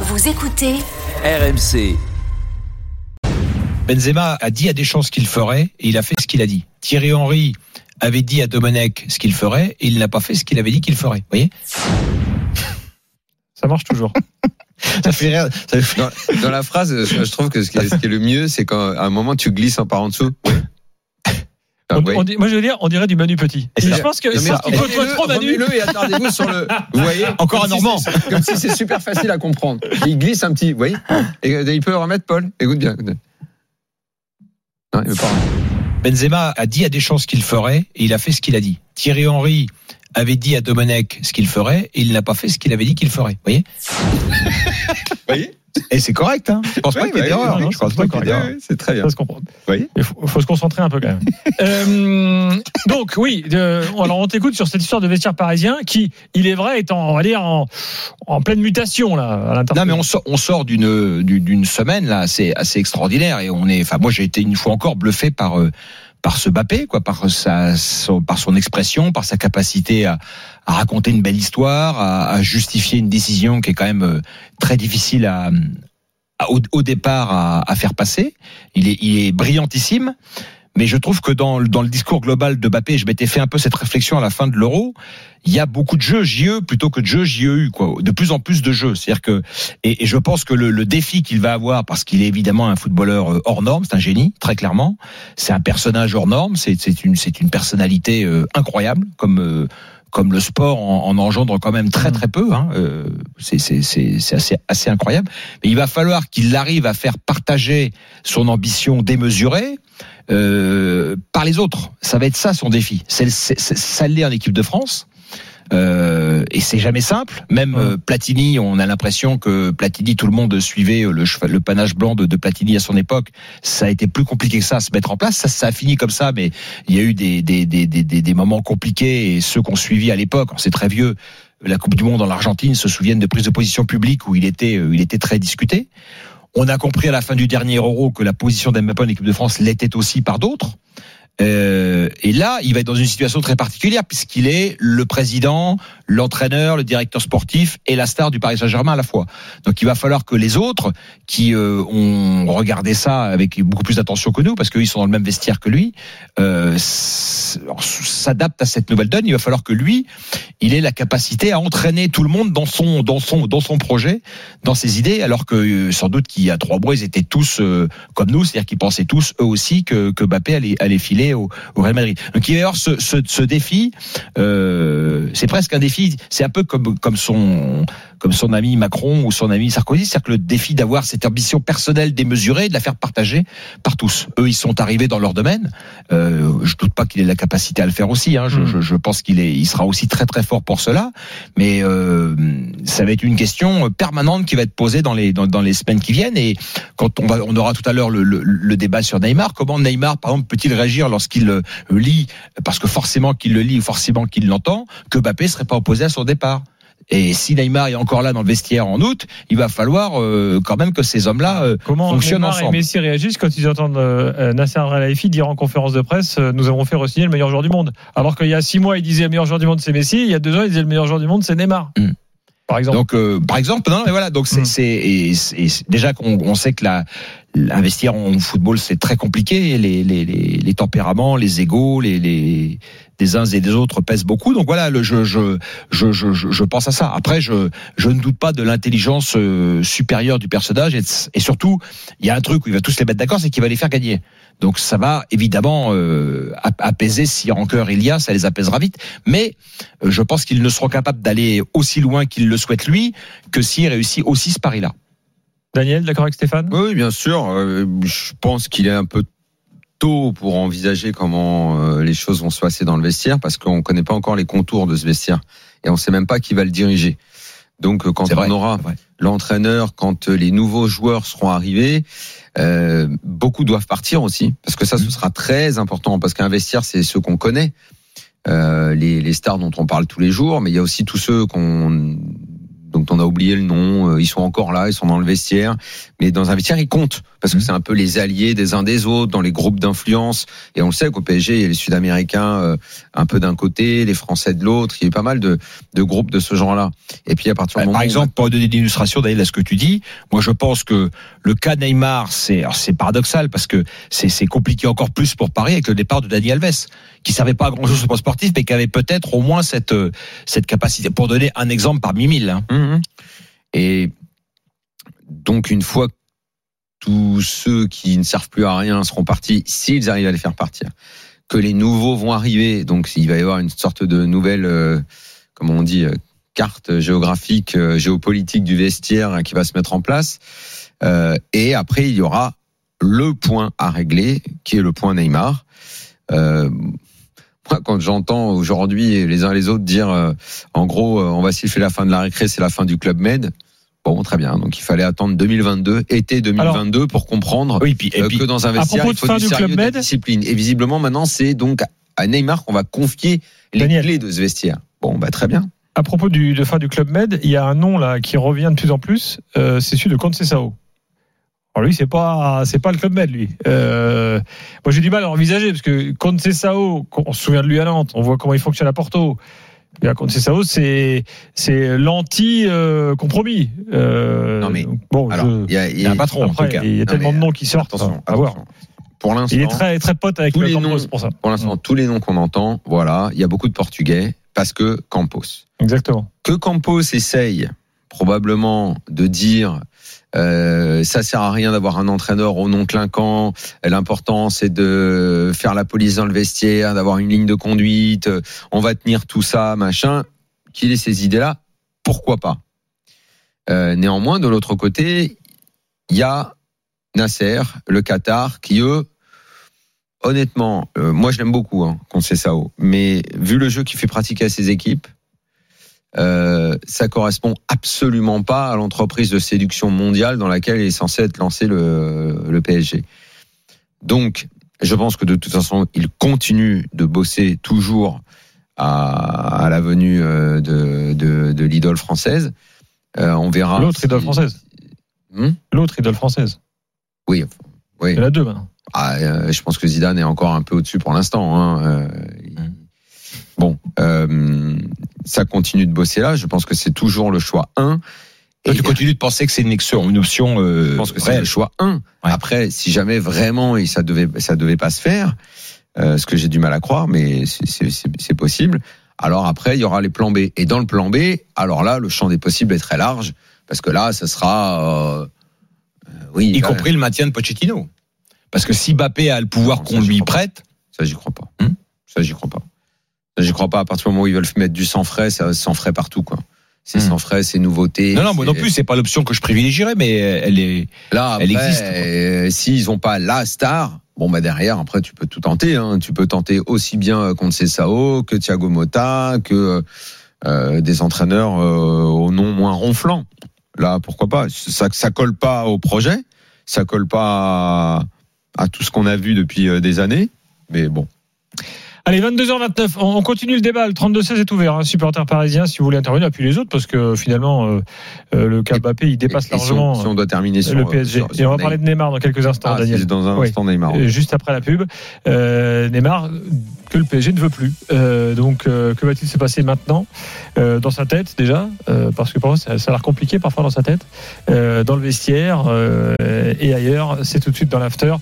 Vous écoutez RMC. Benzema a dit à Deschamps ce qu'il ferait et il a fait ce qu'il a dit. Thierry Henry avait dit à Domenech ce qu'il ferait et il n'a pas fait ce qu'il avait dit qu'il ferait. Vous voyez Ça marche toujours. Ça fait rire. Ça fait- Dans, dans la phrase, je trouve que ce qui est, ce qui est le mieux, c'est quand à un moment tu glisses en par en dessous. Ah, On- oui. on dit- moi, je veux dire, on dirait du Manu Petit. Et Et ça- je pense que Non, mais c'est ce qu'il faut toi remets-le- trop Manu. remets-le et attardez-vous sur le. Vous voyez Encore un si Normand. c'est- Comme si c'est super facile à comprendre. Il glisse un petit. Vous voyez Et euh, il peut le remettre, Paul. Écoute bien. Non, il veut pas. Benzema a dit à Deschamps ce qu'il ferait et il a fait ce qu'il a dit. Thierry Henry avait dit à Domenech ce qu'il ferait et il n'a pas fait ce qu'il avait dit qu'il ferait. Vous voyez voyez? Et c'est correct. Hein je pense pas qu'il y ait d'erreur. hein. Je pense c'est pas qu'il y ait d'erreur. Oui, C'est très bien. Ça se comprend. Oui. Il faut, faut se concentrer un peu quand même. Euh, donc oui, alors on t'écoute sur cette histoire de vestiaire parisien qui, il est vrai, est en, on va dire en, en pleine mutation là à l'intérieur. Non, mais on sort, on sort d'une semaine là, assez assez extraordinaire et on est. Enfin, moi, j'ai été une fois encore bluffé par euh, par ce Bappé, quoi, par sa son, par son expression, par sa capacité à, raconter une belle histoire, à, justifier une décision qui est quand même euh, très difficile au, départ à, faire passer. Il est brillantissime. Mais je trouve que dans, dans le discours global de Bappé, je m'étais fait un peu cette réflexion à la fin de l'Euro. Il y a beaucoup de jeux JE plutôt que de jeux JEU, quoi. De plus en plus de jeux. C'est-à-dire que, et, et je pense que le, le défi qu'il va avoir, parce qu'il est évidemment un footballeur euh, hors norme, c'est un génie, très clairement. C'est un personnage hors norme. C'est c'est une, c'est une personnalité euh, incroyable, comme euh, comme le sport en, en engendre quand même très très peu. Hein. Euh, c'est assez assez incroyable. Mais il va falloir qu'il arrive à faire partager son ambition démesurée euh, par les autres. Ça va être ça son défi. C'est- ça l'est en équipe de France. Euh, et c'est jamais simple. Même euh, Platini, on a l'impression que Platini, tout le monde suivait le, cheval- le panache blanc de, de Platini à son époque. Ça a été plus compliqué que ça à se mettre en place. Ça, ça a fini comme ça, mais il y a eu des, des, des, des, des- moments compliqués et ceux qu'on suivi à l'époque, c'est très vieux. La Coupe du Monde en Argentine se souviennent de prises de position publiques où il était, euh, il était très discuté. On a compris à la fin du dernier Euro que la position d'Mbappé en équipe de France l'était aussi par d'autres. Euh, et là, il va être dans une situation très particulière puisqu'il est le président, l'entraîneur, le directeur sportif et la star du Paris Saint-Germain à la fois. Donc, il va falloir que les autres qui euh, ont regardé ça avec beaucoup plus d'attention que nous, parce qu'ils sont dans le même vestiaire que lui, euh, s'adaptent à cette nouvelle donne. Il va falloir que lui, il ait la capacité à entraîner tout le monde dans son dans son dans son projet, dans ses idées, alors que euh, sans doute qu'il y a trois mois, ils étaient tous euh, comme nous, c'est-à-dire qu'ils pensaient tous eux aussi que que Mbappé allait allait filer au, au Real Madrid. Donc il va y avoir ce ce, ce défi. Euh, c'est presque un défi. C'est un peu comme comme son comme son ami Macron ou son ami Sarkozy, c'est-à-dire que le défi d'avoir cette ambition personnelle démesurée, de la faire partager par tous. Eux, ils sont arrivés dans leur domaine. Euh, je doute pas qu'il ait la capacité à le faire aussi. Hein. Je, Mm. je, je pense qu'il est, il sera aussi très très fort pour cela. Mais euh, ça va être une question permanente qui va être posée dans les dans, dans les semaines qui viennent. Et quand on va, on aura tout à l'heure le, le, le débat sur Neymar. Comment Neymar, par exemple, peut-il réagir lorsqu'il euh, lit, parce que forcément qu'il le lit ou forcément qu'il l'entend, que Mbappé serait pas opposé à son départ. Et si Neymar est encore là dans le vestiaire en août, il va falloir euh, quand même que ces hommes-là euh, Comment fonctionnent Neymar et ensemble. Messi réagissent quand ils entendent euh, Nasser Al-Khelaifi dire en conférence de presse nous avons fait re-signer le meilleur joueur du monde. Alors qu'il y a six mois il disait le meilleur joueur du monde c'est Messi, il y a deux ans il disait le meilleur joueur du monde c'est Neymar. Mm. Par exemple. Donc, par exemple, non, mais voilà. Donc, c'est Mm. déjà qu'on on sait que la l'investir en football c'est très compliqué. Les, les, les, les tempéraments, les égaux, les, les des uns et des autres pèsent beaucoup. Donc voilà, le, je, je, je, je, je pense à ça. Après, je, je ne doute pas de l'intelligence euh, supérieure du personnage et, surtout, il y a un truc où il va tous les mettre d'accord, c'est qu'il va les faire gagner. Donc ça va évidemment euh, ap- apaiser si rancœur il y a, ça les apaisera vite. Mais euh, je pense qu'ils ne seront capables d'aller aussi loin qu'il le souhaite lui que s'il réussit aussi ce pari-là. Daniel, d'accord avec Stéphane? Oui, bien sûr. Euh, Je pense qu'il est un peu tôt pour envisager comment euh, les choses vont se passer dans le vestiaire parce qu'on ne connaît pas encore les contours de ce vestiaire et on ne sait même pas qui va le diriger. Donc euh, quand vrai, on aura l'entraîneur, quand les nouveaux joueurs seront arrivés, euh, beaucoup doivent partir aussi parce que ça, Mhm. ce sera très important parce qu'un vestiaire, c'est ceux qu'on connaît, euh, les, les stars dont on parle tous les jours, mais il y a aussi tous ceux qu'on donc on a oublié le nom. Euh, ils sont encore là, ils sont dans le vestiaire, mais dans un vestiaire ils comptent parce que Mhm. c'est un peu les alliés des uns des autres dans les groupes d'influence. Et on le sait qu'au PSG, il y a les Sud-Américains euh, un peu d'un côté, les Français de l'autre. Il y a eu pas mal de, de groupes de ce genre-là. Et puis à partir du moment Par exemple, pour donner une illustration Daniel, à ce que tu dis, moi je pense que le cas Neymar, c'est c'est paradoxal parce que c'est c'est compliqué encore plus pour Paris avec le départ de Dani Alves, qui savait pas grand chose sur le plan sportif, mais qui avait peut-être au moins cette euh, cette capacité. Pour donner un exemple parmi mille. hein. Mhm. Et donc une fois que tous ceux qui ne servent plus à rien seront partis, s'ils arrivent à les faire partir, que les nouveaux vont arriver, donc il va y avoir une sorte de nouvelle, euh, on dit, euh, carte géographique, euh, géopolitique du vestiaire hein, qui va se mettre en place. Et après, il y aura le point à régler, qui est le point Neymar. Quand j'entends aujourd'hui les uns les autres dire, euh, en gros, euh, on va siffler la fin de la récré, c'est la fin du club Med. Bon, très bien. Donc, il fallait attendre 2022, été 2022, pour comprendre Oui, puis, et euh, puis que dans un vestiaire, il de faut du sérieux, Club de la Med- discipline. Et visiblement, maintenant, c'est donc à Neymar qu'on va confier les Daniel. clés de ce vestiaire. Bon, bah très bien. À propos du, de fin du Club Med, il y a un nom là qui revient de plus en plus, euh, c'est celui de Conceição. Alors lui, c'est pas, c'est pas le Club Med, lui. Euh, moi, j'ai du mal à envisager parce que Conceição, on se souvient de lui à Nantes, on voit comment il fonctionne à Porto. Et à Conceição, c'est, c'est l'anti-compromis. Euh, Non, mais, donc, bon, il y a, y y un patron en après, tout cas. il y a Non, tellement mais, de noms qui sortent. attention, à voir. Pour l'instant, Il est très, très pote avec Tous le les noms- pour ça. pour l'instant, tous les noms qu'on entend, voilà, il y a beaucoup de Portugais parce que Campos. Exactement. que Campos essaye probablement de dire euh, ça sert à rien d'avoir un entraîneur au nom clinquant. L'important c'est de faire la police dans le vestiaire, d'avoir une ligne de conduite. euh, On va tenir tout ça, machin. Qu'il ait ces idées-là, pourquoi pas? Euh, Néanmoins, de l'autre côté, il y a Nasser, le Qatar, qui eux, honnêtement, euh, moi je l'aime beaucoup, hein, Conceição, mais vu le jeu qu'il fait pratiquer à ses équipes, euh, ça correspond absolument pas à l'entreprise de séduction mondiale dans laquelle est censé être lancé le, le PSG. Donc, je pense que de toute façon, il continue de bosser toujours à, à la venue euh, de, de, de l'idole française. Euh, on verra. L'autre si- idole française. Hmm? L'autre idole française. oui, oui. Il y en a deux maintenant. Ah, euh, je pense que Zidane est encore un peu au-dessus pour l'instant. Hein. Euh. Bon, euh, ça continue de bosser là. Je pense que c'est toujours le choix 1. Toi, tu continues de penser que c'est une option, une option euh, Je pense que c'est le choix 1. Après, si jamais vraiment et ça devait ça devait pas se faire, euh, ce que j'ai du mal à croire, mais c'est- possible. Alors après, il y aura les plans B. Et dans le plan B, alors là, le champ des possibles est très large parce que là, ça sera, euh, oui, y compris le maintien de Pochettino. Parce que si Mbappé a le pouvoir qu'on lui crois pas. prête, Ça, j'y crois pas. Hmm ça, j'y crois pas. J'y crois pas. À partir du moment où ils veulent mettre du sang frais, ça sans frais partout, quoi. C'est Hmm. sans frais, c'est nouveauté. non, non, moi non plus, c'est pas l'option que je privilégierais, mais elle est. Là, Elle existe, euh, s'ils ont pas la star, bon bah derrière, après tu peux tout tenter. Hein. Tu peux tenter aussi bien Sao que Thiago Motta, que euh, des entraîneurs euh, au nom moins ronflant. Là, pourquoi pas? Ça, ça colle pas au projet, ça colle pas à, à tout ce qu'on a vu depuis euh, des années. Mais bon, Allez, 22h29, on on continue le débat. Le 32-16 est ouvert, hein, supporter parisien, si vous voulez intervenir, puis les autres, parce que finalement, euh, euh, le cas Mbappé, il dépasse si on- largement si on, doit terminer sur le PSG. sur- Et on va parler de Neymar dans quelques instants, Ah, Daniel. c'est dans un Oui. instant Neymar. Euh, Juste après la pub, euh, Neymar, que le PSG ne veut plus. Euh, donc, euh, que va-t-il se passer maintenant euh, dans sa tête déjà? Euh, Parce que parfois, ça, ça a l'air compliqué parfois dans sa tête, euh, dans le vestiaire euh, et ailleurs. C'est tout de suite dans l'after.